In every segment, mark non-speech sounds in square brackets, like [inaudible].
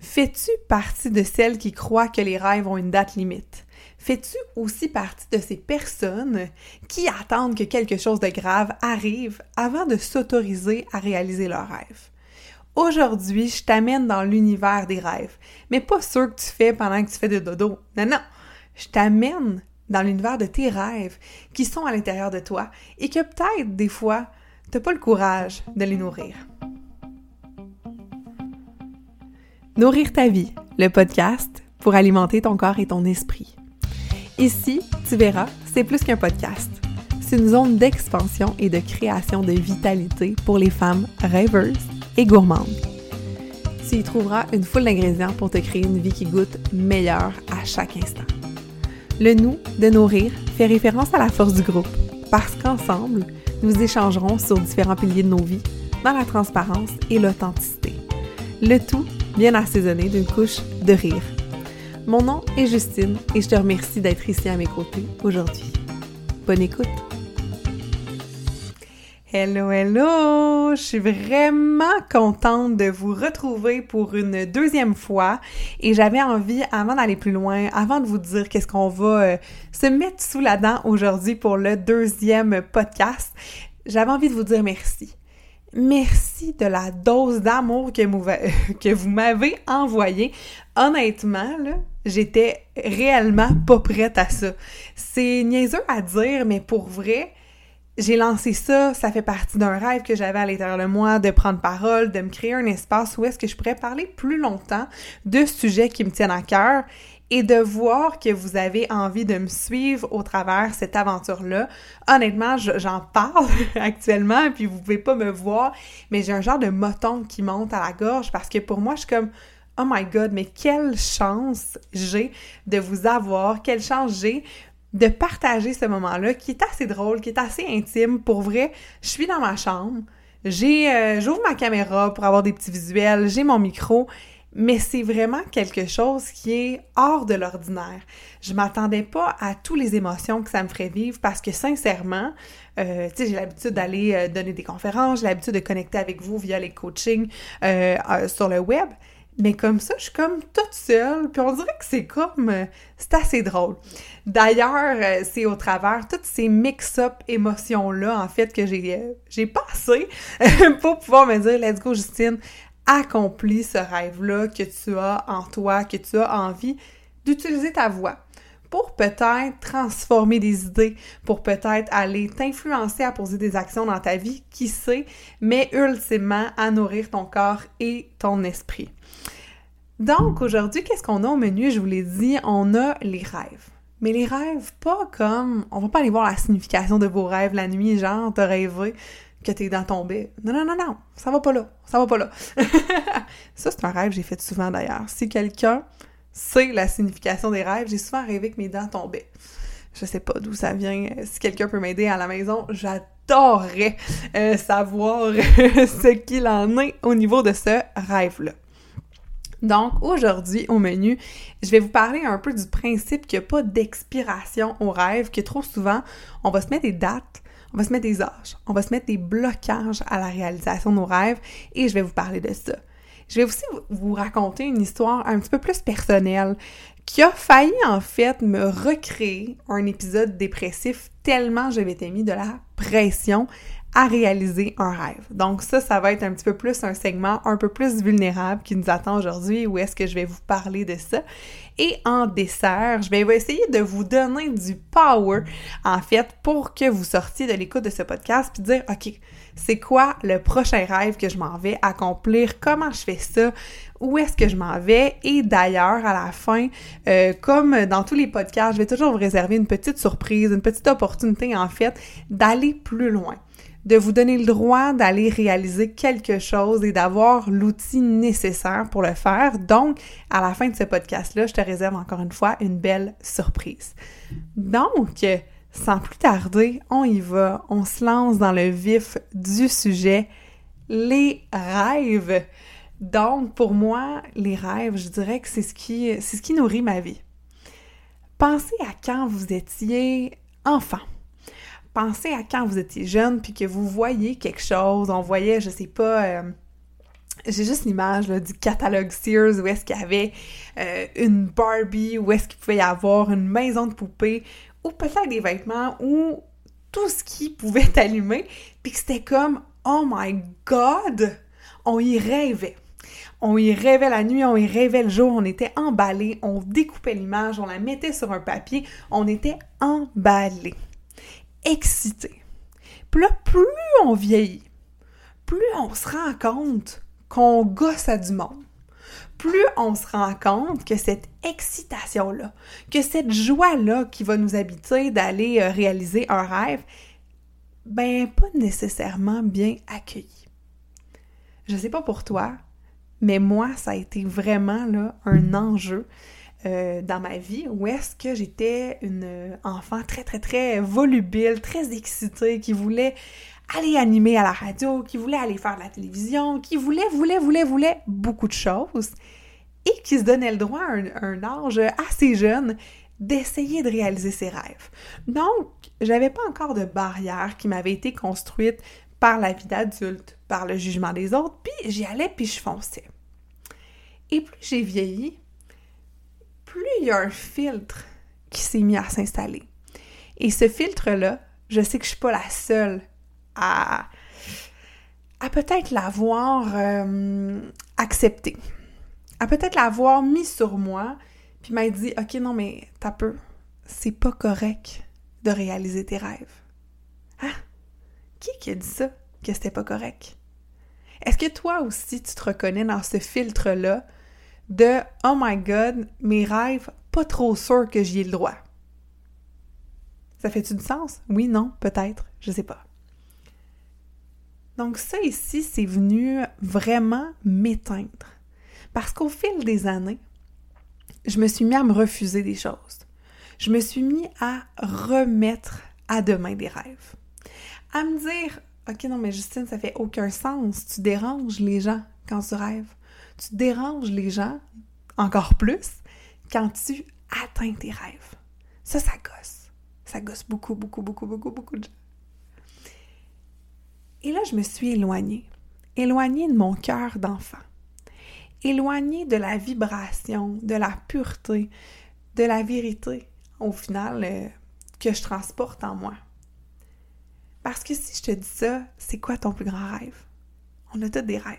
Fais-tu partie de celles qui croient que les rêves ont une date limite? Fais-tu aussi partie de ces personnes qui attendent que quelque chose de grave arrive avant de s'autoriser à réaliser leurs rêves? Aujourd'hui, je t'amène dans l'univers des rêves, mais pas ceux que tu fais pendant que tu fais de dodo. Non, non, je t'amène dans l'univers de tes rêves qui sont à l'intérieur de toi et que peut-être des fois, t'as pas le courage de les nourrir. Nourrir ta vie, le podcast pour alimenter ton corps et ton esprit. Ici, tu verras, c'est plus qu'un podcast. C'est une zone d'expansion et de création de vitalité pour les femmes rêveuses et gourmandes. Tu y trouveras une foule d'ingrédients pour te créer une vie qui goûte meilleure à chaque instant. Le nous de nourrir fait référence à la force du groupe, parce qu'ensemble, nous échangerons sur différents piliers de nos vies, dans la transparence et l'authenticité. Le tout bien assaisonné d'une couche de rire. Mon nom est Justine et je te remercie d'être ici à mes côtés aujourd'hui. Bonne écoute! Hello, hello! Je suis vraiment contente de vous retrouver pour une deuxième fois et j'avais envie, avant d'aller plus loin, avant de vous dire qu'est-ce qu'on va euh, se mettre sous la dent aujourd'hui pour le deuxième podcast, j'avais envie de vous dire merci. Merci de la dose d'amour que, vous [laughs] m'avez envoyée. Honnêtement, j'étais réellement pas prête à ça. C'est niaiseux à dire, mais pour vrai, j'ai lancé ça, ça fait partie d'un rêve que j'avais à l'intérieur de moi, de prendre parole, de me créer un espace où est-ce que je pourrais parler plus longtemps de sujets qui me tiennent à cœur et de voir que vous avez envie de me suivre au travers cette aventure-là. Honnêtement, j'en parle [laughs] actuellement, puis vous pouvez pas me voir, mais j'ai un genre de moton qui monte à la gorge parce que pour moi, je suis comme Oh my God, mais quelle chance j'ai de vous avoir, quelle chance j'ai de partager ce moment-là qui est assez drôle, qui est assez intime. Pour vrai, je suis dans ma chambre, j'ai, euh, j'ouvre ma caméra pour avoir des petits visuels, j'ai mon micro mais c'est vraiment quelque chose qui est hors de l'ordinaire. Je m'attendais pas à toutes les émotions que ça me ferait vivre parce que sincèrement, euh, tu sais, j'ai l'habitude d'aller euh, donner des conférences, j'ai l'habitude de connecter avec vous via les coachings euh, sur le web. Mais comme ça, je suis comme toute seule, puis on dirait que c'est comme... c'est assez drôle. D'ailleurs, c'est au travers toutes ces mix-up émotions-là, en fait, que j'ai, j'ai passé [laughs] pour pouvoir me dire « Let's go, Justine, accomplis ce rêve-là que tu as en toi, que tu as envie d'utiliser ta voix pour peut-être transformer des idées, pour peut-être aller t'influencer à poser des actions dans ta vie, qui sait, mais ultimement à nourrir ton corps et ton esprit. Donc aujourd'hui, qu'est-ce qu'on a au menu? Je vous l'ai dit, on a les rêves. Mais les rêves, pas comme, on va pas aller voir la signification de vos rêves la nuit, genre, t'as rêvé que tes dents tombaient. Non, non, non, non, ça va pas là, ça va pas là. [laughs] ça, c'est un rêve que j'ai fait souvent d'ailleurs. Si quelqu'un sait la signification des rêves, j'ai souvent rêvé que mes dents tombaient. Je sais pas d'où ça vient. Si quelqu'un peut m'aider à la maison, j'adorerais euh, savoir [laughs] ce qu'il en est au niveau de ce rêve-là. Donc aujourd'hui au menu, je vais vous parler un peu du principe qu'il n'y a pas d'expiration au rêve, que trop souvent on va se mettre des dates on va se mettre des âges, on va se mettre des blocages à la réalisation de nos rêves et je vais vous parler de ça. Je vais aussi vous raconter une histoire un petit peu plus personnelle qui a failli en fait me recréer un épisode dépressif tellement je m'étais mis de la pression à réaliser un rêve. Donc ça, ça va être un petit peu plus un segment un peu plus vulnérable qui nous attend aujourd'hui où est-ce que je vais vous parler de ça. Et en dessert, je vais essayer de vous donner du power, en fait, pour que vous sortiez de l'écoute de ce podcast puis dire, OK, c'est quoi le prochain rêve que je m'en vais accomplir? Comment je fais ça? Où est-ce que je m'en vais? Et d'ailleurs, à la fin, euh, comme dans tous les podcasts, je vais toujours vous réserver une petite surprise, une petite opportunité, en fait, d'aller plus loin de vous donner le droit d'aller réaliser quelque chose et d'avoir l'outil nécessaire pour le faire. Donc, à la fin de ce podcast-là, je te réserve encore une fois une belle surprise. Donc, sans plus tarder, on y va, on se lance dans le vif du sujet, les rêves. Donc, pour moi, les rêves, je dirais que c'est ce qui, c'est ce qui nourrit ma vie. Pensez à quand vous étiez enfant pensez à quand vous étiez jeune puis que vous voyez quelque chose, on voyait, je sais pas, euh, j'ai juste l'image du catalogue Sears où est-ce qu'il y avait euh, une Barbie, où est-ce qu'il pouvait y avoir une maison de poupée, ou peut-être des vêtements, ou tout ce qui pouvait [laughs] allumer, puis que c'était comme Oh my God! On y rêvait. On y rêvait la nuit, on y rêvait le jour, on était emballés, on découpait l'image, on la mettait sur un papier, on était emballés, là, plus on vieillit, plus on se rend compte qu'on gosse à du monde, plus on se rend compte que cette excitation-là, que cette joie-là qui va nous habiter d'aller euh, réaliser un rêve, ben pas nécessairement bien accueillie. Je sais pas pour toi, mais moi, ça a été vraiment là, un enjeu euh, dans ma vie où est-ce que j'étais une enfant très, très, très volubile, très excitée, qui voulait aller animer à la radio, qui voulait aller faire de la télévision, qui voulait, voulait, voulait, voulait beaucoup de choses et qui se donnait le droit à un, âge assez jeune d'essayer de réaliser ses rêves. Donc, j'avais pas encore de barrière qui m'avait été construite par la vie d'adulte, par le jugement des autres, puis j'y allais puis je fonçais. Et plus j'ai vieilli, plus il y a un filtre qui s'est mis à s'installer. Et ce filtre-là, je sais que je suis pas la seule à, à peut-être l'avoir euh, accepté, à peut-être l'avoir mis sur moi, puis m'a dit Ok, non, mais t'as peu, c'est pas correct de réaliser tes rêves. Ah! Qui qui a dit ça, que c'était pas correct? Est-ce que toi aussi tu te reconnais dans ce filtre-là de Oh my god, mes rêves, pas trop sûr que j'y ai le droit? Ça fait-tu du sens? Oui, non, peut-être, je sais pas. Donc ça ici, c'est venu vraiment m'éteindre. Parce qu'au fil des années, je me suis mis à me refuser des choses. Je me suis mis à remettre à demain des rêves. À me dire, OK, non, mais Justine, ça fait aucun sens. Tu déranges les gens quand tu rêves. Tu déranges les gens encore plus quand tu atteins tes rêves. Ça, ça gosse. Ça gosse beaucoup, beaucoup, beaucoup, beaucoup, beaucoup de gens. Et là, je me suis éloignée. Éloignée de mon cœur d'enfant. Éloignée de la vibration, de la pureté, de la vérité, au final, euh, que je transporte en moi. Parce que si je te dis ça, c'est quoi ton plus grand rêve? On a tous des rêves.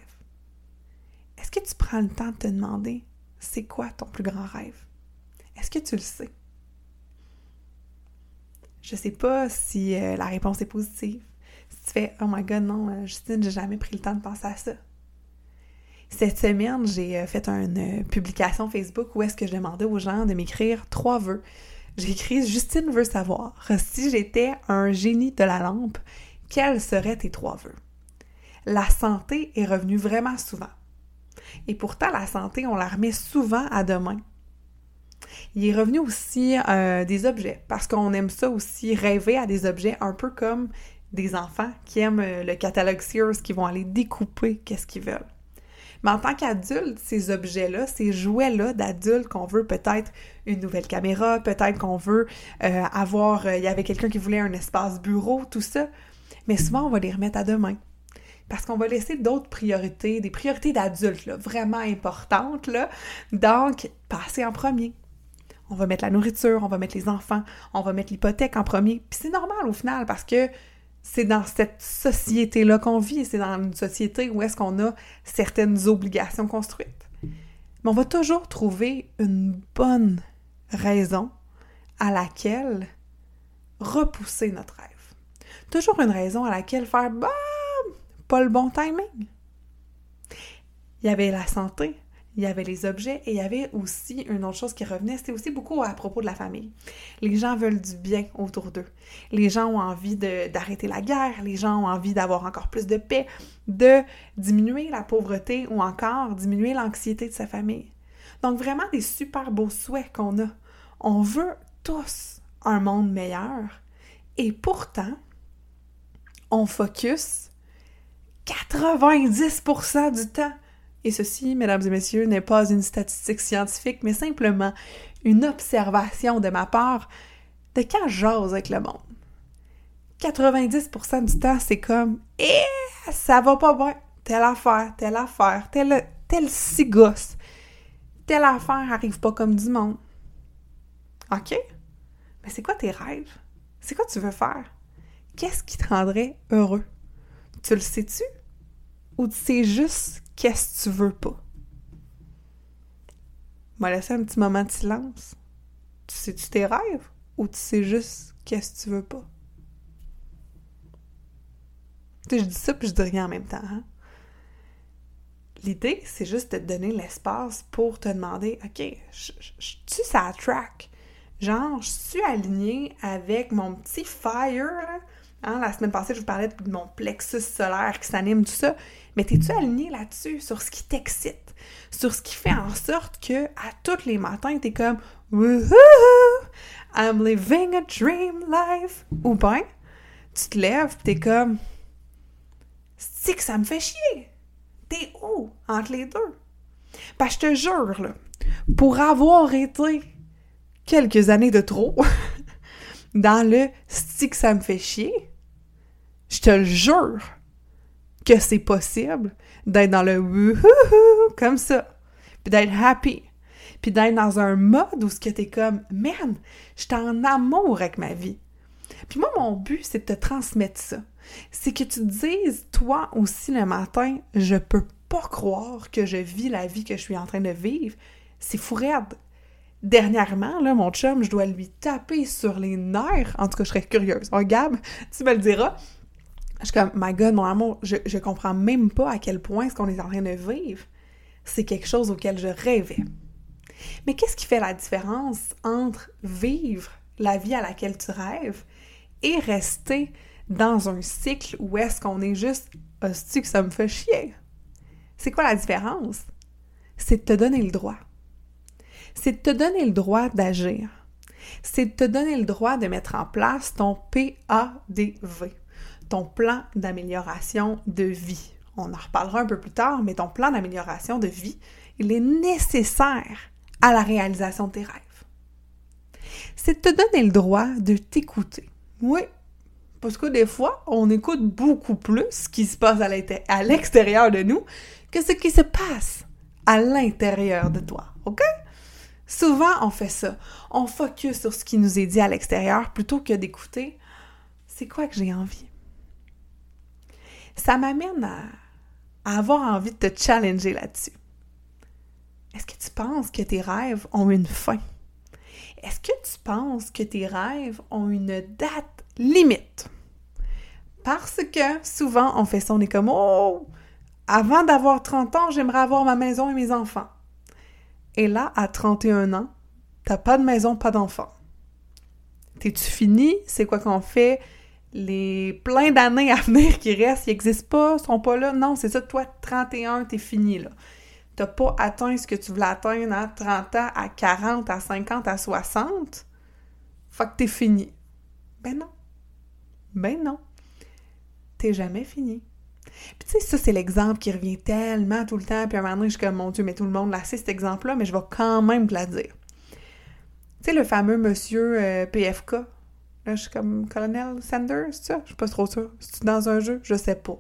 Est-ce que tu prends le temps de te demander, c'est quoi ton plus grand rêve? Est-ce que tu le sais? Je sais pas si euh, la réponse est positive tu fais Oh my god, non, euh, Justine, j'ai jamais pris le temps de penser à ça. Cette semaine, j'ai euh, fait une publication Facebook où est-ce que je demandais aux gens de m'écrire trois vœux. J'ai écrit Justine veut savoir si j'étais un génie de la lampe, quels seraient tes trois vœux? La santé est revenue vraiment souvent. Et pourtant, la santé, on la remet souvent à demain. Il est revenu aussi des objets, parce qu'on aime ça aussi, rêver à des objets un peu comme des enfants qui aiment euh, le catalogue Sears, qui vont aller découper qu'est-ce qu'ils veulent. Mais en tant qu'adulte, ces objets-là, ces jouets-là d'adultes qu'on veut peut-être une nouvelle caméra, peut-être qu'on veut euh, avoir, euh, il y avait quelqu'un qui voulait un espace bureau, tout ça, mais souvent on va les remettre à demain. Parce qu'on va laisser d'autres priorités, des priorités d'adultes, vraiment importantes, là. Donc, passer en premier. On va mettre la nourriture, on va mettre les enfants, on va mettre l'hypothèque en premier. Puis c'est normal au final parce que c'est dans cette société-là qu'on vit, c'est dans une société où est-ce qu'on a certaines obligations construites. Mais on va toujours trouver une bonne raison à laquelle repousser notre rêve. Toujours une raison à laquelle faire bah, pas le bon timing. Il y avait la santé, il y avait les objets et il y avait aussi une autre chose qui revenait, c'était aussi beaucoup à propos de la famille. Les gens veulent du bien autour d'eux. Les gens ont envie d'arrêter la guerre, les gens ont envie d'avoir encore plus de paix, de diminuer la pauvreté ou encore diminuer l'anxiété de sa famille. Donc vraiment des super beaux souhaits qu'on a. On veut tous un monde meilleur et pourtant, on focus 90% du temps et ceci, mesdames et messieurs, n'est pas une statistique scientifique, mais simplement une observation de ma part de quand j'ose avec le monde. 90% du temps, c'est comme Eh, ça va pas bien. telle affaire, telle affaire, telle, telle six gosse, telle affaire arrive pas comme du monde. OK? Mais c'est quoi tes rêves? C'est quoi tu veux faire? Qu'est-ce qui te rendrait heureux? Tu le sais-tu? Ou tu sais juste qu'est-ce que tu veux pas? M'a laissé un petit moment de silence. Tu sais-tu tes rêves? Ou tu sais juste qu'est-ce que tu veux pas? Tu je dis ça puis je dis rien en même temps. Hein? L'idée, c'est juste de te donner l'espace pour te demander, OK, je suis ça track? Genre, je suis alignée avec mon petit fire? Hein, la semaine passée, je vous parlais de mon plexus solaire qui s'anime, tout ça. Mais t'es-tu aligné là-dessus, sur ce qui t'excite? Sur ce qui fait en sorte que, à tous les matins, t'es comme Woohoo! I'm living a dream life! Ou bien, tu te lèves t'es comme C'est que ça me fait chier! T'es où entre les deux? Ben, je te jure, pour avoir été quelques années de trop [laughs] dans le stick ça me fait chier, je te le jure que c'est possible d'être dans le wouhou comme ça, puis d'être happy, puis d'être dans un mode où ce que t'es comme man, je suis en amour avec ma vie. Puis moi mon but c'est de te transmettre ça. C'est que tu te dises toi aussi le matin, je peux pas croire que je vis la vie que je suis en train de vivre. C'est fou raide dernièrement, là, mon chum, je dois lui taper sur les nerfs. En tout cas, je serais curieuse. Oh, Gab, tu me le diras. Je suis comme, my God, mon amour, je, je comprends même pas à quel point ce qu'on est en train de vivre, c'est quelque chose auquel je rêvais. Mais qu'est-ce qui fait la différence entre vivre la vie à laquelle tu rêves et rester dans un cycle où est-ce qu'on est juste hostie que ça me fait chier? C'est quoi la différence? C'est de te donner le droit c'est de te donner le droit d'agir. C'est de te donner le droit de mettre en place ton PADV, ton plan d'amélioration de vie. On en reparlera un peu plus tard, mais ton plan d'amélioration de vie, il est nécessaire à la réalisation de tes rêves. C'est de te donner le droit de t'écouter. Oui, parce que des fois, on écoute beaucoup plus ce qui se passe à l'extérieur de nous que ce qui se passe à l'intérieur de toi. OK? Souvent, on fait ça. On focus sur ce qui nous est dit à l'extérieur plutôt que d'écouter c'est quoi que j'ai envie? Ça m'amène à, avoir envie de te challenger là-dessus. Est-ce que tu penses que tes rêves ont une fin? Est-ce que tu penses que tes rêves ont une date limite? Parce que souvent, on fait ça, on est comme Oh, avant d'avoir 30 ans, j'aimerais avoir ma maison et mes enfants. Et là, à 31 ans, t'as pas de maison, pas d'enfant. T'es-tu fini? C'est quoi qu'on fait? Les plein d'années à venir qui restent, ils n'existent pas, sont pas là. Non, c'est ça, toi, 31, t'es fini, là. T'as pas atteint ce que tu voulais atteindre à 30 ans, à 40, à 50, à 60. Fait que t'es fini. Ben non. Ben non. T'es jamais fini. Puis tu sais, ça, c'est l'exemple qui revient tellement tout le temps, puis à un moment donné, je suis comme, mon Dieu, mais tout le monde l'a cet exemple-là, mais je vais quand même te la dire. Tu sais, le fameux monsieur euh, PFK, là, je suis comme Colonel Sanders, c'est ça? Je suis pas trop sûre. C'est-tu dans un jeu? Je sais pas.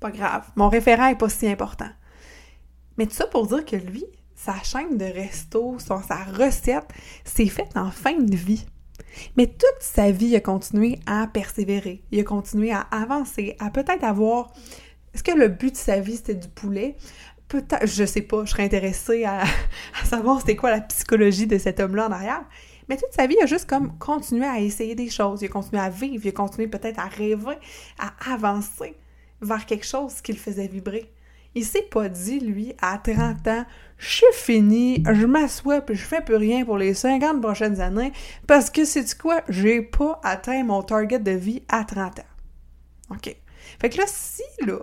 Pas grave. Mon référent est pas si important. Mais tout ça pour dire que lui, sa chaîne de resto, son, sa recette, c'est faite en fin de vie. Mais toute sa vie, il a continué à persévérer, il a continué à avancer, à peut-être avoir... Est-ce que le but de sa vie, c'était du poulet? Peut-être, je sais pas, je serais intéressée à, [laughs] savoir c'était quoi la psychologie de cet homme-là en arrière. Mais toute sa vie, il a juste comme continué à essayer des choses, il a continué à vivre, il a continué peut-être à rêver, à avancer vers quelque chose qui le faisait vibrer. Il s'est pas dit, lui, à 30 ans, je suis fini, je m'assois puis je fais plus rien pour les 50 prochaines années parce que c'est quoi? J'ai pas atteint mon target de vie à 30 ans. OK. Fait que là, si, là,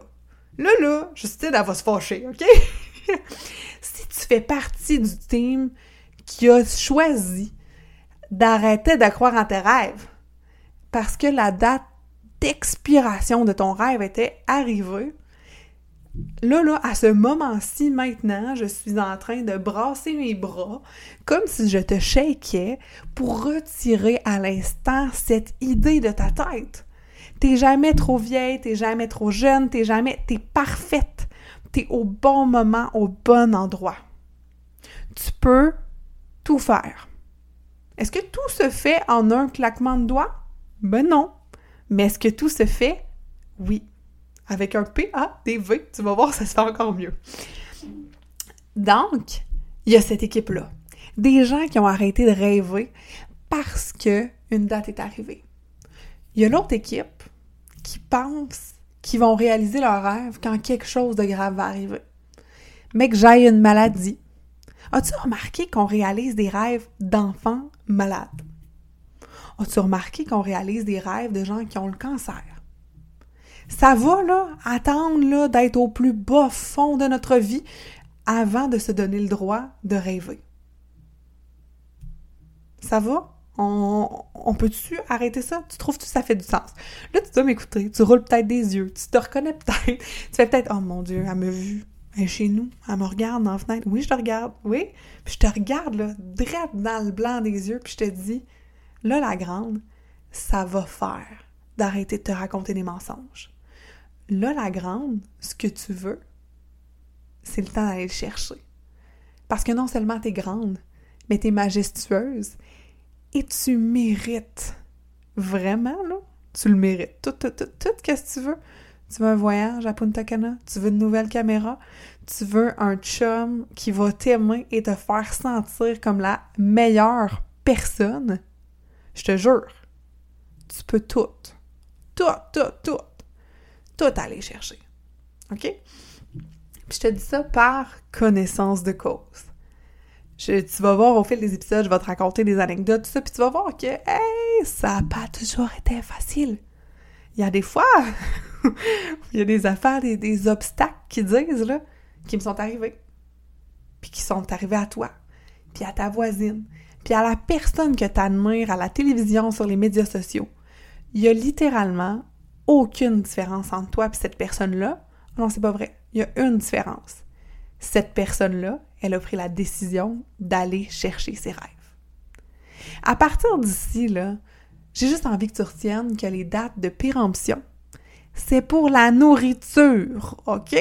là, là, Justine, elle va se fâcher, OK? [laughs] si tu fais partie du team qui a choisi d'arrêter de croire en tes rêves parce que la date d'expiration de ton rêve était arrivée, Là, là, à ce moment-ci, maintenant, je suis en train de brasser mes bras comme si je te shakeais pour retirer à l'instant cette idée de ta tête. T'es jamais trop vieille, t'es jamais trop jeune, t'es jamais... T'es parfaite. T'es au bon moment, au bon endroit. Tu peux tout faire. Est-ce que tout se fait en un claquement de doigts? Ben non. Mais est-ce que tout se fait? Oui. Avec un P-A-D-V, tu vas voir, ça se fait encore mieux. Donc, il y a cette équipe-là. Des gens qui ont arrêté de rêver parce que une date est arrivée. Il y a l'autre équipe qui pense qu'ils vont réaliser leur rêve quand quelque chose de grave va arriver. Mais que j'aille une maladie. As-tu remarqué qu'on réalise des rêves d'enfants malades? As-tu remarqué qu'on réalise des rêves de gens qui ont le cancer? Ça va, là, attendre, là, d'être au plus bas fond de notre vie avant de se donner le droit de rêver. Ça va? On, peut-tu arrêter ça? Tu trouves que ça fait du sens? Là, tu dois m'écouter, tu roules peut-être des yeux, tu te reconnais peut-être, [laughs] tu fais peut-être « Oh mon Dieu, elle m'a vu, est chez nous, elle me regarde dans la fenêtre. Oui, je te regarde, oui. Puis je te regarde, là, direct dans le blanc des yeux, puis je te dis « Là, la grande, ça va faire d'arrêter de te raconter des mensonges. Là, la grande, ce que tu veux, c'est le temps d'aller le chercher. Parce que non seulement t'es grande, mais t'es majestueuse et tu mérites. Vraiment, là, tu le mérites. Tout, tout, tout, tout, qu'est-ce que tu veux? Tu veux un voyage à Punta Cana? Tu veux une nouvelle caméra? Tu veux un chum qui va t'aimer et te faire sentir comme la meilleure personne? Je te jure, tu peux tout. Tout, tout, tout. Tout aller chercher. OK? Puis je te dis ça par connaissance de cause tu vas voir au fil des épisodes, je vais te raconter des anecdotes, tout ça, puis tu vas voir que, hey, ça n'a pas toujours été facile. Il y a des fois, [laughs] il y a des affaires, des, obstacles qui disent, là, qui me sont arrivés. Puis qui sont arrivés à toi, puis à ta voisine, puis à la personne que tu admires à la télévision, sur les médias sociaux. Il y a littéralement aucune différence entre toi et cette personne-là. Non, c'est pas vrai. Il y a une différence. Cette personne-là, elle a pris la décision d'aller chercher ses rêves. À partir d'ici, là, j'ai juste envie que tu retiennes que les dates de péremption, c'est pour la nourriture, OK?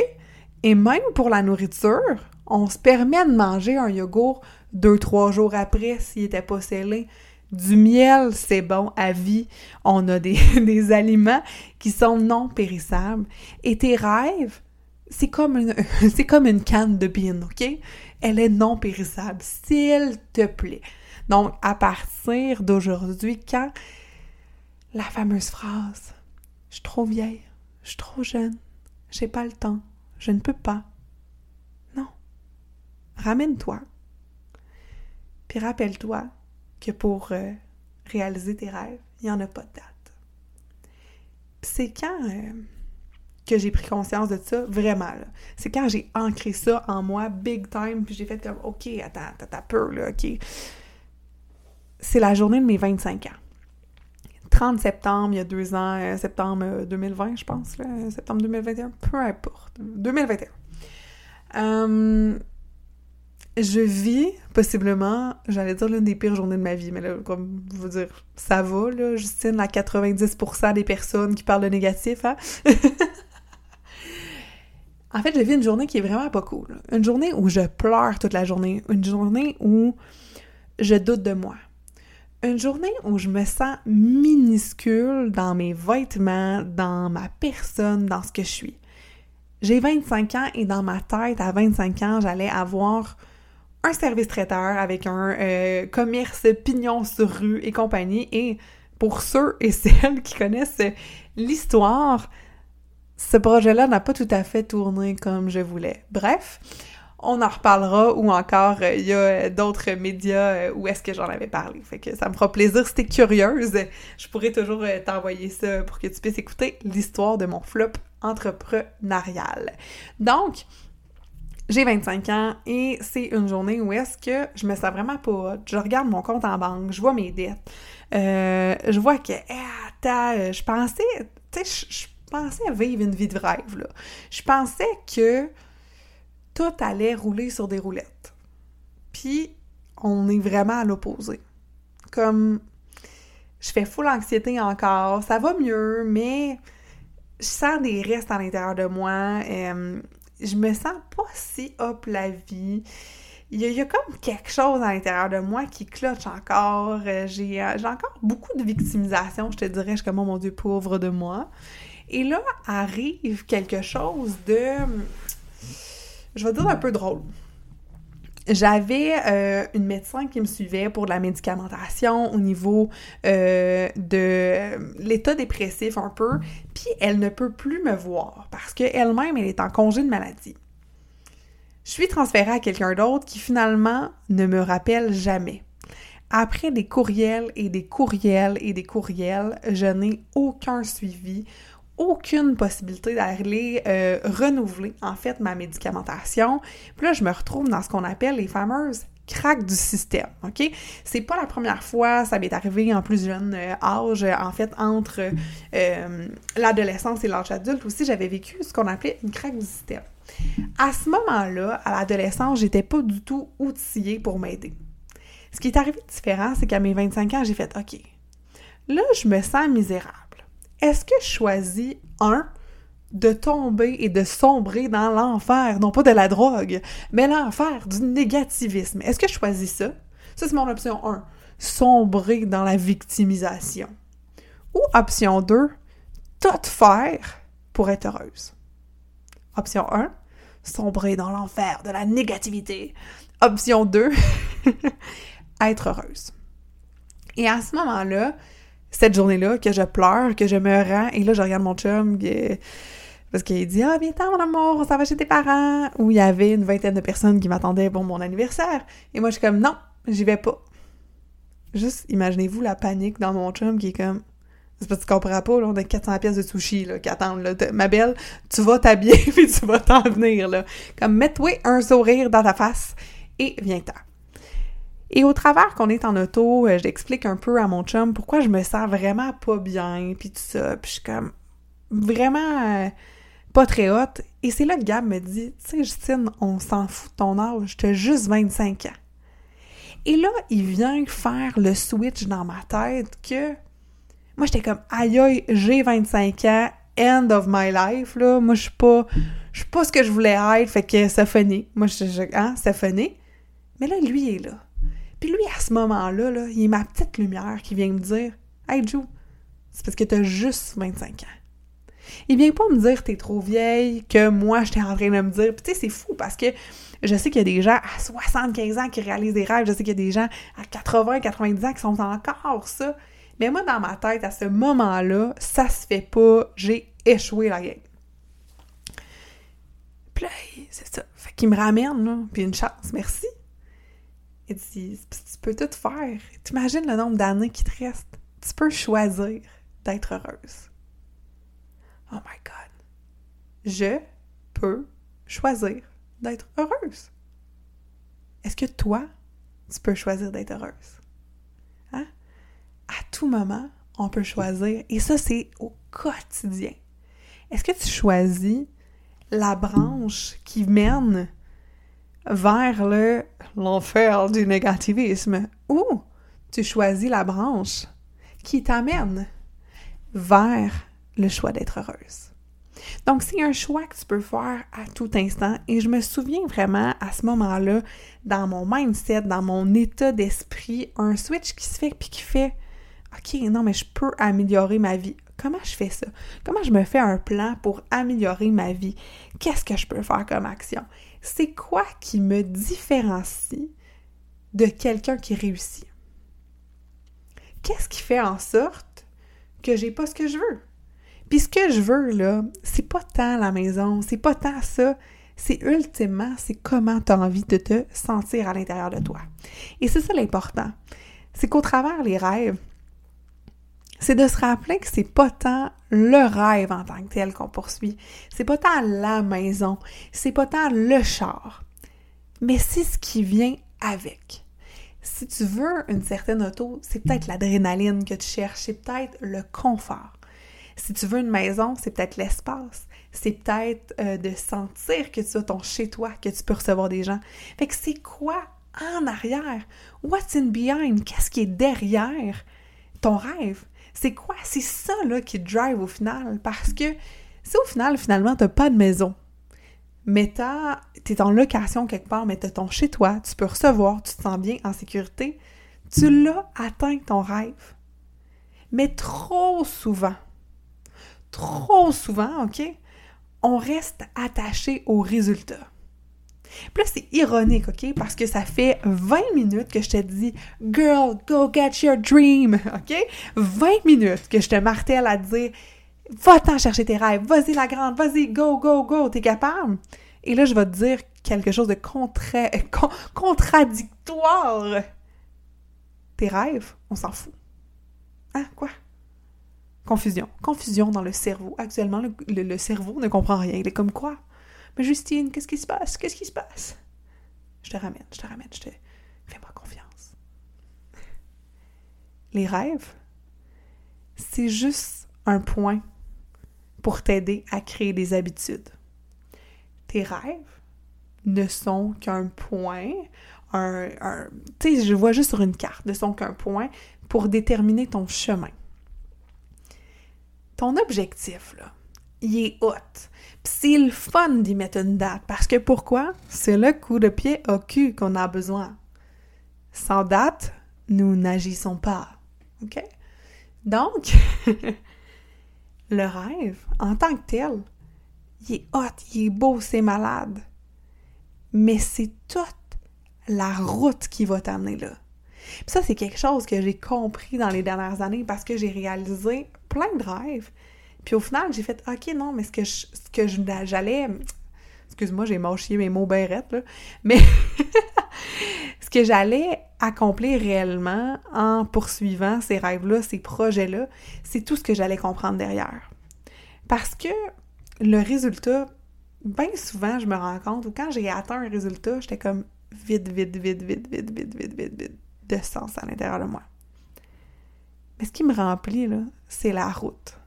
Et même pour la nourriture, on se permet de manger un yogourt deux, trois jours après s'il n'était pas scellé. Du miel, c'est bon à vie. On a des, [laughs] des aliments qui sont non périssables. Et tes rêves, c'est comme une, [laughs] c'est comme une canne de bean, OK? Elle est non périssable, s'il te plaît. Donc, à partir d'aujourd'hui, quand la fameuse phrase Je suis trop vieille, je suis trop jeune, j'ai pas le temps, je ne peux pas. Non. Ramène-toi. Puis rappelle-toi que pour euh, réaliser tes rêves, il n'y en a pas de date. C'est quand. Euh, que j'ai pris conscience de ça, vraiment. C'est quand j'ai ancré ça en moi, big time, puis j'ai fait comme, OK, attends, t'as peur, là, OK. C'est la journée de mes 25 ans. 30 septembre, il y a deux ans, euh, septembre 2020, euh, je pense, là, septembre 2021, peu importe, 2021. Hum, je vis possiblement, j'allais dire l'une des pires journées de ma vie, mais là, comme vous dire, ça va, là, Justine, à 90% des personnes qui parlent de négatif, hein? [laughs] En fait, j'ai vu une journée qui est vraiment pas cool. Une journée où je pleure toute la journée. Une journée où je doute de moi. Une journée où je me sens minuscule dans mes vêtements, dans ma personne, dans ce que je suis. J'ai 25 ans et dans ma tête, à 25 ans, j'allais avoir un service traiteur avec un euh, commerce pignon sur rue et compagnie. Et pour ceux et celles qui connaissent l'histoire, ce projet-là n'a pas tout à fait tourné comme je voulais. Bref, on en reparlera ou encore euh, il y a d'autres médias euh, où est-ce que j'en avais parlé. Fait ça me fera plaisir. Si t'es curieuse, je pourrais toujours euh, t'envoyer ça pour que tu puisses écouter l'histoire de mon flop entrepreneurial. Donc, j'ai 25 ans et c'est une journée où est-ce que je me sens vraiment pas Je regarde mon compte en banque, je vois mes dettes. je vois que, eh, attends, je pensais, tu sais, je pensais vivre une vie de rêve, là. Je pensais que tout allait rouler sur des roulettes. Puis, on est vraiment à l'opposé. Comme je fais full anxiété encore, ça va mieux, mais je sens des restes à l'intérieur de moi. Euh, je me sens pas si hop la vie. Il y, a, comme quelque chose à l'intérieur de moi qui cloche encore. Euh, j'ai, encore beaucoup de victimisation, je te dirais. Je suis comme, oh mon Dieu, pauvre de moi. Et là arrive quelque chose de, je vais dire un peu drôle. J'avais euh, une médecin qui me suivait pour la médicamentation au niveau euh, de l'état dépressif un peu, puis elle ne peut plus me voir parce qu'elle-même, elle est en congé de maladie. Je suis transférée à quelqu'un d'autre qui finalement ne me rappelle jamais. Après des courriels et des courriels et des courriels, je n'ai aucun suivi, aucune possibilité d'aller euh, renouveler en fait ma médicamentation. Puis là, je me retrouve dans ce qu'on appelle les fameuses craques du système, OK? C'est pas la première fois, ça m'est arrivé en plus jeune euh, âge, en fait, entre euh, l'adolescence et l'âge adulte aussi, j'avais vécu ce qu'on appelait une craque du système. À ce moment-là, à l'adolescence, j'étais pas du tout outillée pour m'aider. Ce qui est arrivé de différent, c'est qu'à mes 25 ans, j'ai fait OK. Là, je me sens misérable est-ce que je choisis un de tomber et de sombrer dans l'enfer, non pas de la drogue, mais l'enfer du négativisme? Est-ce que je choisis ça? Ça, c'est mon option 1. Sombrer dans la victimisation. Ou option 2, tout faire pour être heureuse. Option 1, sombrer dans l'enfer de la négativité. Option 2, [laughs] être heureuse. Et à ce moment-là, cette journée-là que je pleure, que je me rends, et là, je regarde mon chum, parce qu'il dit « Ah, viens-t'en, mon amour, on va chez tes parents! » Où il y avait une vingtaine de personnes qui m'attendaient pour mon anniversaire. Et moi, je suis comme « Non, j'y vais pas. » Juste, imaginez-vous la panique dans mon chum qui est comme... C'est parce que tu comprends pas, là, on a 400 pièces de sushi, là, qui attendent, là. Ma belle, tu vas t'habiller, [laughs] puis tu vas t'en venir, là. Comme, mets-toi un sourire dans ta face et viens-t'en. Et au travers qu'on est en auto, euh, j'explique un peu à mon chum pourquoi je me sens vraiment pas bien, puis tout ça, puis je suis comme vraiment euh, pas très haute. Et c'est là que Gab me dit, tu sais Justine, on s'en fout de ton âge, t'as juste 25 ans. Et là, il vient faire le switch dans ma tête que moi j'étais comme aïe aïe, j'ai 25 ans, end of my life là, moi je suis pas je suis pas ce que je voulais être, fait que ça finit. Moi je, je hein, ça finit. Mais là lui est là. Puis lui, à ce moment-là, là, il est ma petite lumière qui vient me dire Hey Joe, c'est parce que t'as juste 25 ans. Il vient pas me dire t'es trop vieille, que moi j'étais en train de me dire. Puis tu sais, c'est fou parce que je sais qu'il y a des gens à 75 ans qui réalisent des rêves, je sais qu'il y a des gens à 80, 90 ans qui sont encore ça. Mais moi, dans ma tête, à ce moment-là, ça se fait pas, j'ai échoué la game. Puis c'est ça. Fait qu'il me ramène, là, puis une chance, merci. Il dit, tu peux tout faire. T'imagines le nombre d'années qui te restent. Tu peux choisir d'être heureuse. Oh my God. Je peux choisir d'être heureuse. Est-ce que toi, tu peux choisir d'être heureuse? Hein? À tout moment, on peut choisir. Et ça, c'est au quotidien. Est-ce que tu choisis la branche qui mène vers le l'enfer du négativisme ou tu choisis la branche qui t'amène vers le choix d'être heureuse. Donc, c'est un choix que tu peux faire à tout instant et je me souviens vraiment à ce moment-là, dans mon mindset, dans mon état d'esprit, un switch qui se fait puis qui fait OK, non, mais je peux améliorer ma vie. Comment je fais ça? Comment je me fais un plan pour améliorer ma vie? Qu'est-ce que je peux faire comme action? C'est quoi qui me différencie de quelqu'un qui réussit? Qu'est-ce qui fait en sorte que j'ai pas ce que je veux? Puis ce que je veux, là, c'est pas tant la maison, c'est pas tant ça, c'est ultimement, c'est comment tu as envie de te sentir à l'intérieur de toi. Et c'est ça l'important. C'est qu'au travers les rêves, c'est de se rappeler que c'est pas tant le rêve en tant que tel qu'on poursuit, c'est pas tant la maison, c'est pas tant le char, mais c'est ce qui vient avec. Si tu veux une certaine auto, c'est peut-être l'adrénaline que tu cherches, c'est peut-être le confort. Si tu veux une maison, c'est peut-être l'espace. C'est peut-être euh, de sentir que tu as ton chez-toi, que tu peux recevoir des gens. Fait que c'est quoi en arrière? What's in behind? Qu'est-ce qui est derrière ton rêve? C'est quoi? C'est ça là, qui drive au final. Parce que si au final, finalement, tu n'as pas de maison, mais tu es en location quelque part, mais tu as ton chez toi, tu peux recevoir, tu te sens bien en sécurité, tu l'as atteint ton rêve. Mais trop souvent, trop souvent, OK, on reste attaché au résultat. Puis là, c'est ironique, OK? Parce que ça fait 20 minutes que je te dis Girl, go get your dream, OK? 20 minutes que je te martèle à dire Va-t'en chercher tes rêves, vas-y la grande, vas-y, go, go, go, t'es capable? Et là, je vais te dire quelque chose de [laughs] contradictoire. Tes rêves, on s'en fout. Hein, quoi? Confusion. Confusion dans le cerveau. Actuellement, le, cerveau ne comprend rien. Il est comme quoi? Mais Justine, qu'est-ce qui se passe? Qu'est-ce qui se passe? Je te ramène, je te ramène, je te. Fais-moi confiance. Les rêves, c'est juste un point pour t'aider à créer des habitudes. Tes rêves ne sont qu'un point, un, tu sais, je vois juste sur une carte, ne sont qu'un point pour déterminer ton chemin. Ton objectif, là, il est haut. C'est le fun d'y mettre une date. Parce que pourquoi? C'est le coup de pied au cul qu'on a besoin. Sans date, nous n'agissons pas. OK? Donc, [laughs] le rêve, en tant que tel, il est hot, il est beau, c'est malade. Mais c'est toute la route qui va t'amener là. Ça, c'est quelque chose que j'ai compris dans les dernières années parce que j'ai réalisé plein de rêves. Puis au final, j'ai fait OK, non, mais ce que ce que j'allais. Excuse-moi, j'ai mâché mes mots bêrettes, là. Mais [laughs] ce que j'allais accomplir réellement en poursuivant ces rêves-là, ces projets-là, c'est tout ce que j'allais comprendre derrière. Parce que le résultat, bien souvent, je me rends compte, ou quand j'ai atteint un résultat, j'étais comme vide, vide, vide, vide, vide, vide, vide, vide, vide de sens à l'intérieur de moi. Mais ce qui me remplit, là, c'est la route.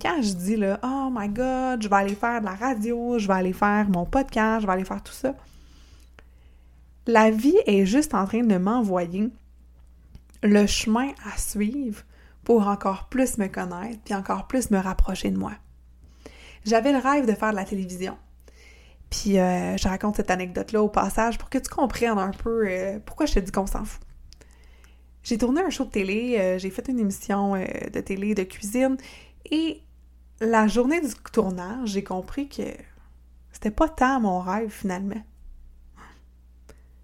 Quand je dis, là, oh my God, je vais aller faire de la radio, je vais aller faire mon podcast, je vais aller faire tout ça, la vie est juste en train de m'envoyer le chemin à suivre pour encore plus me connaître, puis encore plus me rapprocher de moi. J'avais le rêve de faire de la télévision. Puis euh, je raconte cette anecdote-là au passage pour que tu comprennes un peu euh, pourquoi je te dis qu'on s'en fout. J'ai tourné un show de télé, euh, j'ai fait une émission de télé de cuisine et la journée du tournage, j'ai compris que c'était pas tant mon rêve finalement.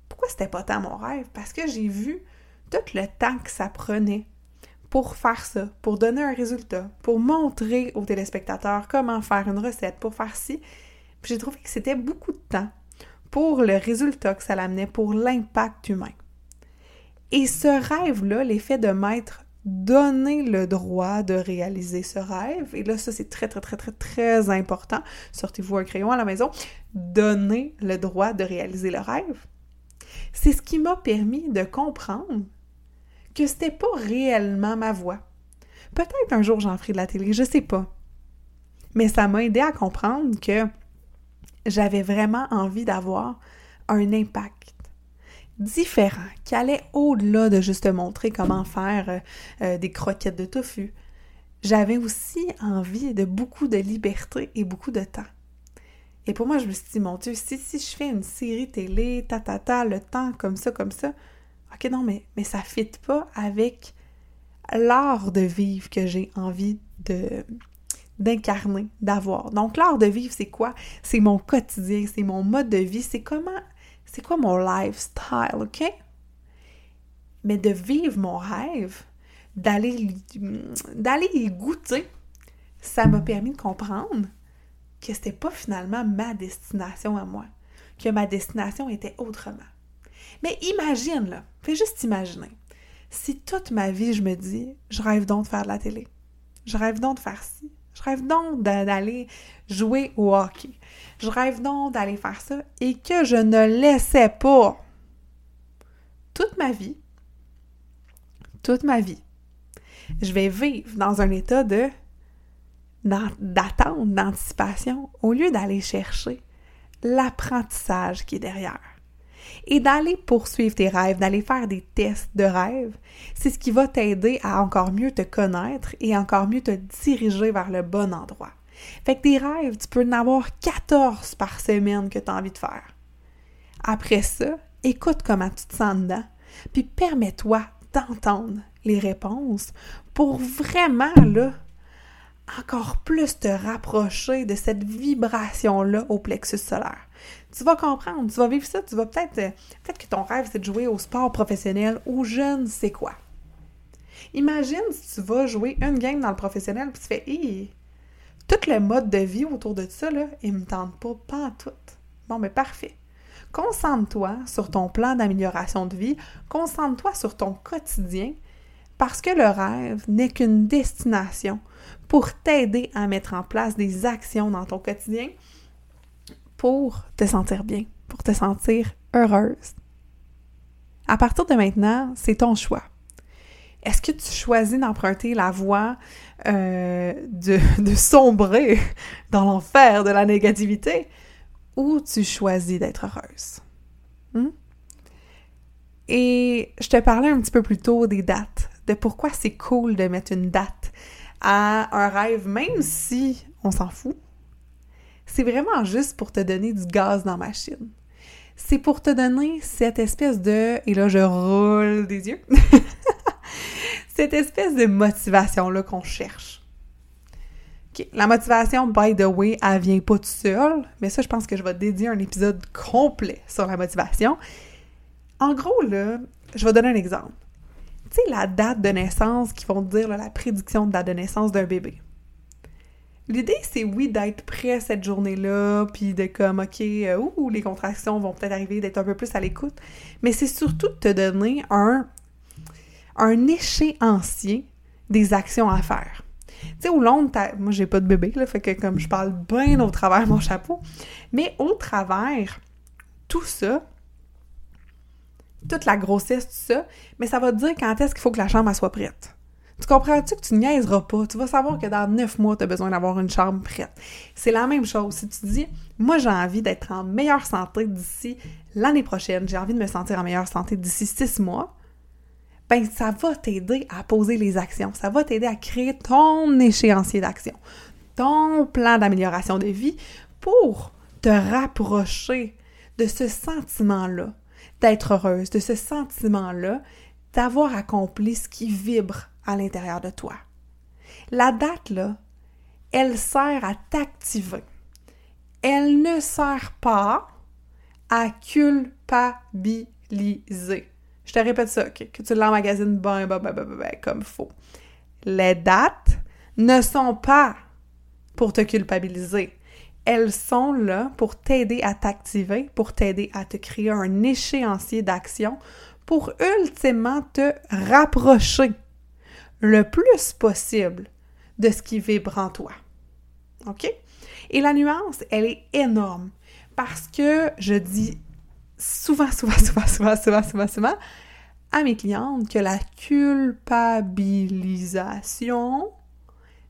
Pourquoi c'était pas tant mon rêve? Parce que j'ai vu tout le temps que ça prenait pour faire ça, pour donner un résultat, pour montrer aux téléspectateurs comment faire une recette, pour faire ci. J'ai trouvé que c'était beaucoup de temps pour le résultat que ça l'amenait, pour l'impact humain. Et ce rêve-là, l'effet de m'être donné le droit de réaliser ce rêve, et là, ça, c'est très, très, très, très, très important. Sortez-vous un crayon à la maison. Donner le droit de réaliser le rêve. C'est ce qui m'a permis de comprendre que c'était pas réellement ma voix. Peut-être un jour j'en ferai de la télé, je sais pas. Mais ça m'a aidé à comprendre que j'avais vraiment envie d'avoir un impact différent, qui allait au-delà de juste montrer comment faire euh, euh, des croquettes de tofu. J'avais aussi envie de beaucoup de liberté et beaucoup de temps. Et pour moi, je me suis dit, mon Dieu, si, je fais une série télé, ta, ta, le temps comme ça, comme ça, OK, non, mais, ça ne fit pas avec l'art de vivre que j'ai envie d'incarner, d'avoir. Donc l'art de vivre, c'est quoi? C'est mon quotidien, c'est mon mode de vie, c'est comment, c'est quoi mon lifestyle, OK? Mais de vivre mon rêve, d'aller y goûter, ça m'a permis de comprendre que c'était pas finalement ma destination à moi, que ma destination était autrement. Mais imagine, là, fais juste imaginer. Si toute ma vie, je me dis, je rêve donc de faire de la télé, je rêve donc de faire ci, je rêve donc d'aller jouer au hockey, je rêve donc d'aller faire ça, et que je ne laissais pas toute ma vie, toute ma vie, je vais vivre dans un état d'attente, d'anticipation, au lieu d'aller chercher l'apprentissage qui est derrière. Et d'aller poursuivre tes rêves, d'aller faire des tests de rêves, c'est ce qui va t'aider à encore mieux te connaître et encore mieux te diriger vers le bon endroit. Fait que des rêves, tu peux en avoir 14 par semaine que tu as envie de faire. Après ça, écoute comment tu te sens dedans, puis permets-toi d'entendre les réponses pour vraiment, là, encore plus te rapprocher de cette vibration-là au plexus solaire. Tu vas comprendre, tu vas vivre ça, tu vas peut-être, euh, peut-être que ton rêve c'est de jouer au sport professionnel ou je ne sais quoi. Imagine si tu vas jouer une game dans le professionnel puis tu fais, hé, tout le mode de vie autour de ça, là, il me tente pas, pas tout. Bon, mais parfait. Concentre-toi sur ton plan d'amélioration de vie, concentre-toi sur ton quotidien, parce que le rêve n'est qu'une destination pour t'aider à mettre en place des actions dans ton quotidien pour te sentir bien, pour te sentir heureuse. À partir de maintenant, c'est ton choix. Est-ce que tu choisis d'emprunter la voie euh, [laughs] de, sombrer dans l'enfer de la négativité ou tu choisis d'être heureuse? Hmm? Et je te parlais un petit peu plus tôt des dates, de pourquoi c'est cool de mettre une date à un rêve, même si on s'en fout. C'est vraiment juste pour te donner du gaz dans la machine. C'est pour te donner cette espèce de... Et là, je roule des yeux. [laughs] cette espèce de motivation-là qu'on cherche. La motivation, by the way, elle vient pas tout seul, mais ça, je pense que je vais dédier un épisode complet sur la motivation. En gros, là, je vais donner un exemple tu sais, la date de naissance qui vont dire la prédiction de date de naissance d'un bébé. L'idée, c'est oui, d'être prêt cette journée-là, puis de comme, OK, euh, ouh, les contractions vont peut-être arriver, d'être un peu plus à l'écoute, mais c'est surtout de te donner un, un échéancier des actions à faire. Tu sais, au long de ta... Moi, j'ai pas de bébé, là, fait que comme je parle bien au travers mon chapeau, mais au travers tout ça, toute la grossesse, tout ça, mais ça va te dire quand est-ce qu'il faut que la chambre soit prête. Tu comprends-tu que tu niaiseras pas? Tu vas savoir que dans neuf mois, tu as besoin d'avoir une chambre prête. C'est la même chose. Si tu dis, moi, j'ai envie d'être en meilleure santé d'ici l'année prochaine, j'ai envie de me sentir en meilleure santé d'ici six mois, ben, ça va t'aider à poser les actions. Ça va t'aider à créer ton échéancier d'action, ton plan d'amélioration de vie pour te rapprocher de ce sentiment-là d'être heureuse, de ce sentiment-là, d'avoir accompli ce qui vibre à l'intérieur de toi. La date, là, elle sert à t'activer. Elle ne sert pas à culpabiliser. Je te répète ça, OK? Que tu l'emmagasines ben, ben, comme faux. Les dates ne sont pas pour te culpabiliser elles sont là pour t'aider à t'activer, pour t'aider à te créer un échéancier d'action, pour ultimement te rapprocher le plus possible de ce qui vibre en toi. OK? Et la nuance, elle est énorme parce que je dis souvent, souvent, souvent, souvent, souvent, souvent, souvent à mes clientes que la culpabilisation,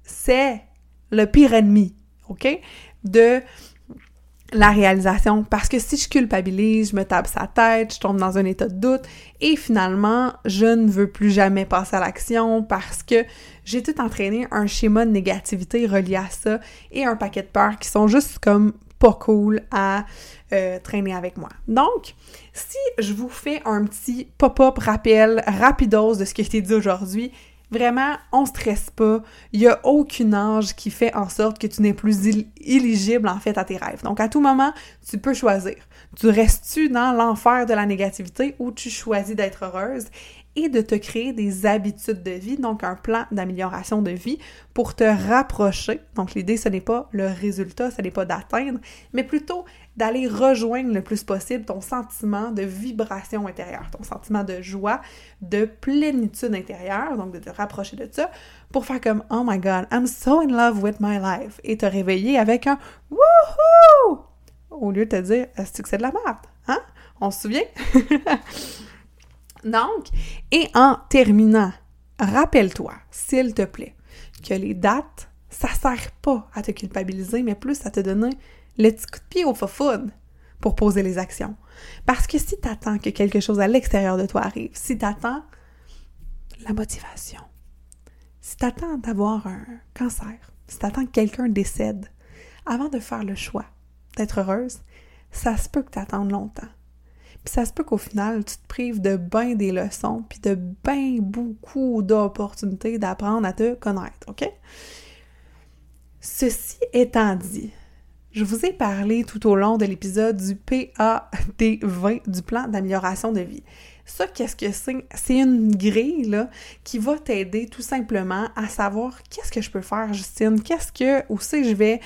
c'est le pire ennemi. OK? La réalisation parce que si je culpabilise, je me tape sa tête, je tombe dans un état de doute et finalement, je ne veux plus jamais passer à l'action parce que j'ai tout entraîné un schéma de négativité relié à ça et un paquet de peurs qui sont juste comme pas cool à euh, traîner avec moi. Donc, si je vous fais un petit pop-up rappel rapidos de ce que je t'ai dit aujourd'hui, Vraiment, on stresse pas. Il y a aucun âge qui fait en sorte que tu n'es plus éligible en fait à tes rêves. Donc à tout moment, tu peux choisir. Tu restes-tu dans l'enfer de la négativité ou tu choisis d'être heureuse? Et de te créer des habitudes de vie, donc un plan d'amélioration de vie pour te rapprocher. Donc l'idée, ce n'est pas le résultat, ce n'est pas d'atteindre, mais plutôt d'aller rejoindre le plus possible ton sentiment de vibration intérieure, ton sentiment de joie, de plénitude intérieure, donc de te rapprocher de ça pour faire comme Oh my God, I'm so in love with my life et te réveiller avec un Woohoo! Au lieu de te dire Est-ce c'est de la merde? Hein? On se souvient? [laughs] donc, et en terminant, rappelle-toi, s'il te plaît, que les dates, ça sert pas à te culpabiliser, mais plus à te donner le petit coup de pied au fun pour poser les actions, Parce que si tu attends que quelque chose à l'extérieur de toi arrive, si tu attends la motivation, si tu attends d'avoir un cancer, si tu attends que quelqu'un décède, avant de faire le choix d'être heureuse, ça se peut que tu attendes longtemps. Puis ça se peut qu'au final, tu te prives de bien des leçons, puis de bien beaucoup d'opportunités d'apprendre à te connaître, OK? Ceci étant dit, je vous ai parlé tout au long de l'épisode du PAD20, du plan d'amélioration de vie. Ça, qu'est-ce que c'est? C'est une grille là, qui va t'aider tout simplement à savoir qu'est-ce que je peux faire, Justine, qu'est-ce que, où c'est je vais,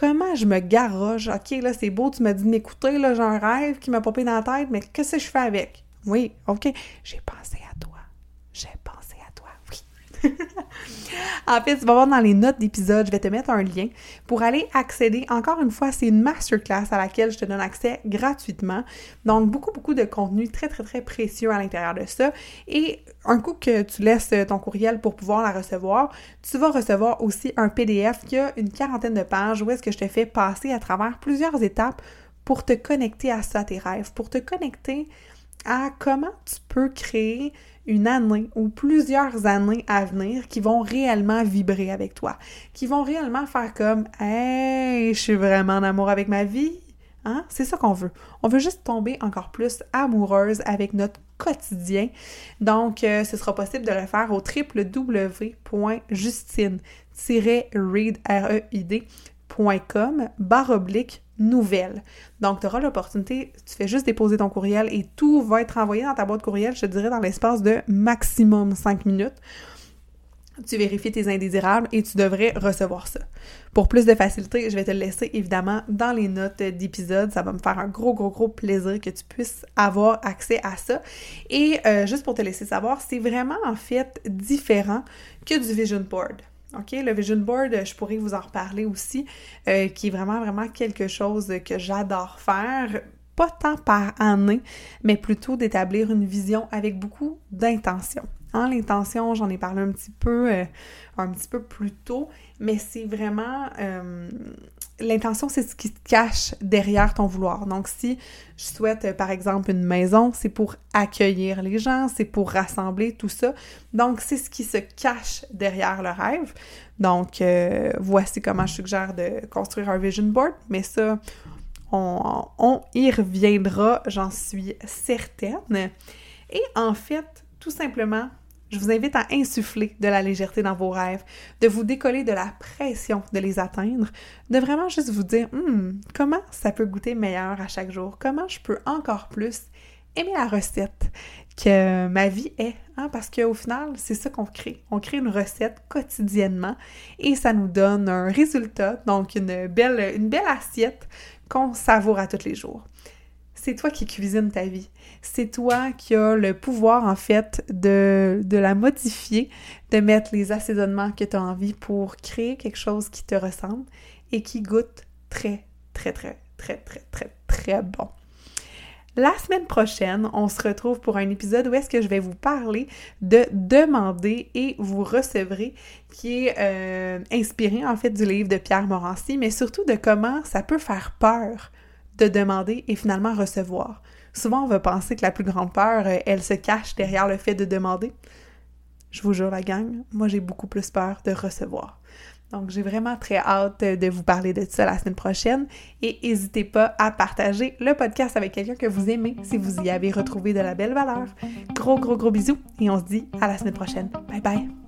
comment je me garoche? OK, là, c'est beau, tu m'as dit de m'écouter, là, j'ai un rêve qui m'a popé dans la tête, mais qu'est-ce que je fais avec? Oui, OK, j'ai pensé à toi. J'ai pensé. [laughs] en fait, tu vas voir dans les notes d'épisode, je vais te mettre un lien pour aller accéder. Encore une fois, c'est une masterclass à laquelle je te donne accès gratuitement. Donc, beaucoup, beaucoup de contenu très, très, très précieux à l'intérieur de ça. Et un coup que tu laisses ton courriel pour pouvoir la recevoir, tu vas recevoir aussi un PDF qui a une quarantaine de pages où est-ce que je te fais passer à travers plusieurs étapes pour te connecter à ça, tes rêves, pour te connecter à comment tu peux créer une année ou plusieurs années à venir qui vont réellement vibrer avec toi, qui vont réellement faire comme Hey, je suis vraiment en amour avec ma vie. Hein? C'est ça qu'on veut. On veut juste tomber encore plus amoureuse avec notre quotidien. Donc, euh, ce sera possible de le faire au www.justine-read.com barre oblique nouvelle. Donc, tu auras l'opportunité, tu fais juste déposer ton courriel et tout va être envoyé dans ta boîte courriel, je dirais, dans l'espace de maximum 5 minutes. Tu vérifies tes indésirables et tu devrais recevoir ça. Pour plus de facilité, je vais te le laisser évidemment dans les notes d'épisode. Ça va me faire un gros, gros, gros plaisir que tu puisses avoir accès à ça. Et euh, juste pour te laisser savoir, c'est vraiment en fait différent que du vision board. OK, le vision board, je pourrais vous en reparler aussi, euh, qui est vraiment, vraiment quelque chose que j'adore faire, pas tant par année, mais plutôt d'établir une vision avec beaucoup d'intention. L'intention, j'en ai parlé un petit peu, euh, un petit peu plus tôt, mais c'est vraiment euh, l'intention, c'est ce qui se cache derrière ton vouloir. Donc, si je souhaite, euh, par exemple, une maison, c'est pour accueillir les gens, c'est pour rassembler tout ça. Donc, c'est ce qui se cache derrière le rêve. Donc, voici comment je suggère de construire un vision board, mais ça, on y reviendra, j'en suis certaine. Et en fait, tout simplement, je vous invite à insuffler de la légèreté dans vos rêves, de vous décoller de la pression de les atteindre, de vraiment juste vous dire hmm, comment ça peut goûter meilleur à chaque jour, comment je peux encore plus aimer la recette que ma vie est, hein, parce qu'au final, c'est ça qu'on crée. On crée une recette quotidiennement et ça nous donne un résultat, donc une belle, une belle assiette qu'on savoure à tous les jours c'est toi qui cuisines ta vie. C'est toi qui as le pouvoir, en fait, de, la modifier, de mettre les assaisonnements que tu as envie pour créer quelque chose qui te ressemble et qui goûte très, très, très, très, très, très, très bon. La semaine prochaine, on se retrouve pour un épisode où est-ce que je vais vous parler de demander et vous recevrez, qui est euh, inspiré en fait du livre de Pierre Morancy, mais surtout de comment ça peut faire peur de demander et finalement recevoir. Souvent, on va penser que la plus grande peur, euh, elle se cache derrière le fait de demander. Je vous jure, la gang, moi j'ai beaucoup plus peur de recevoir. Donc, j'ai vraiment très hâte de vous parler de ça la semaine prochaine et n'hésitez pas à partager le podcast avec quelqu'un que vous aimez si vous y avez retrouvé de la belle valeur. Gros, gros, gros bisous et on se dit à la semaine prochaine. Bye bye!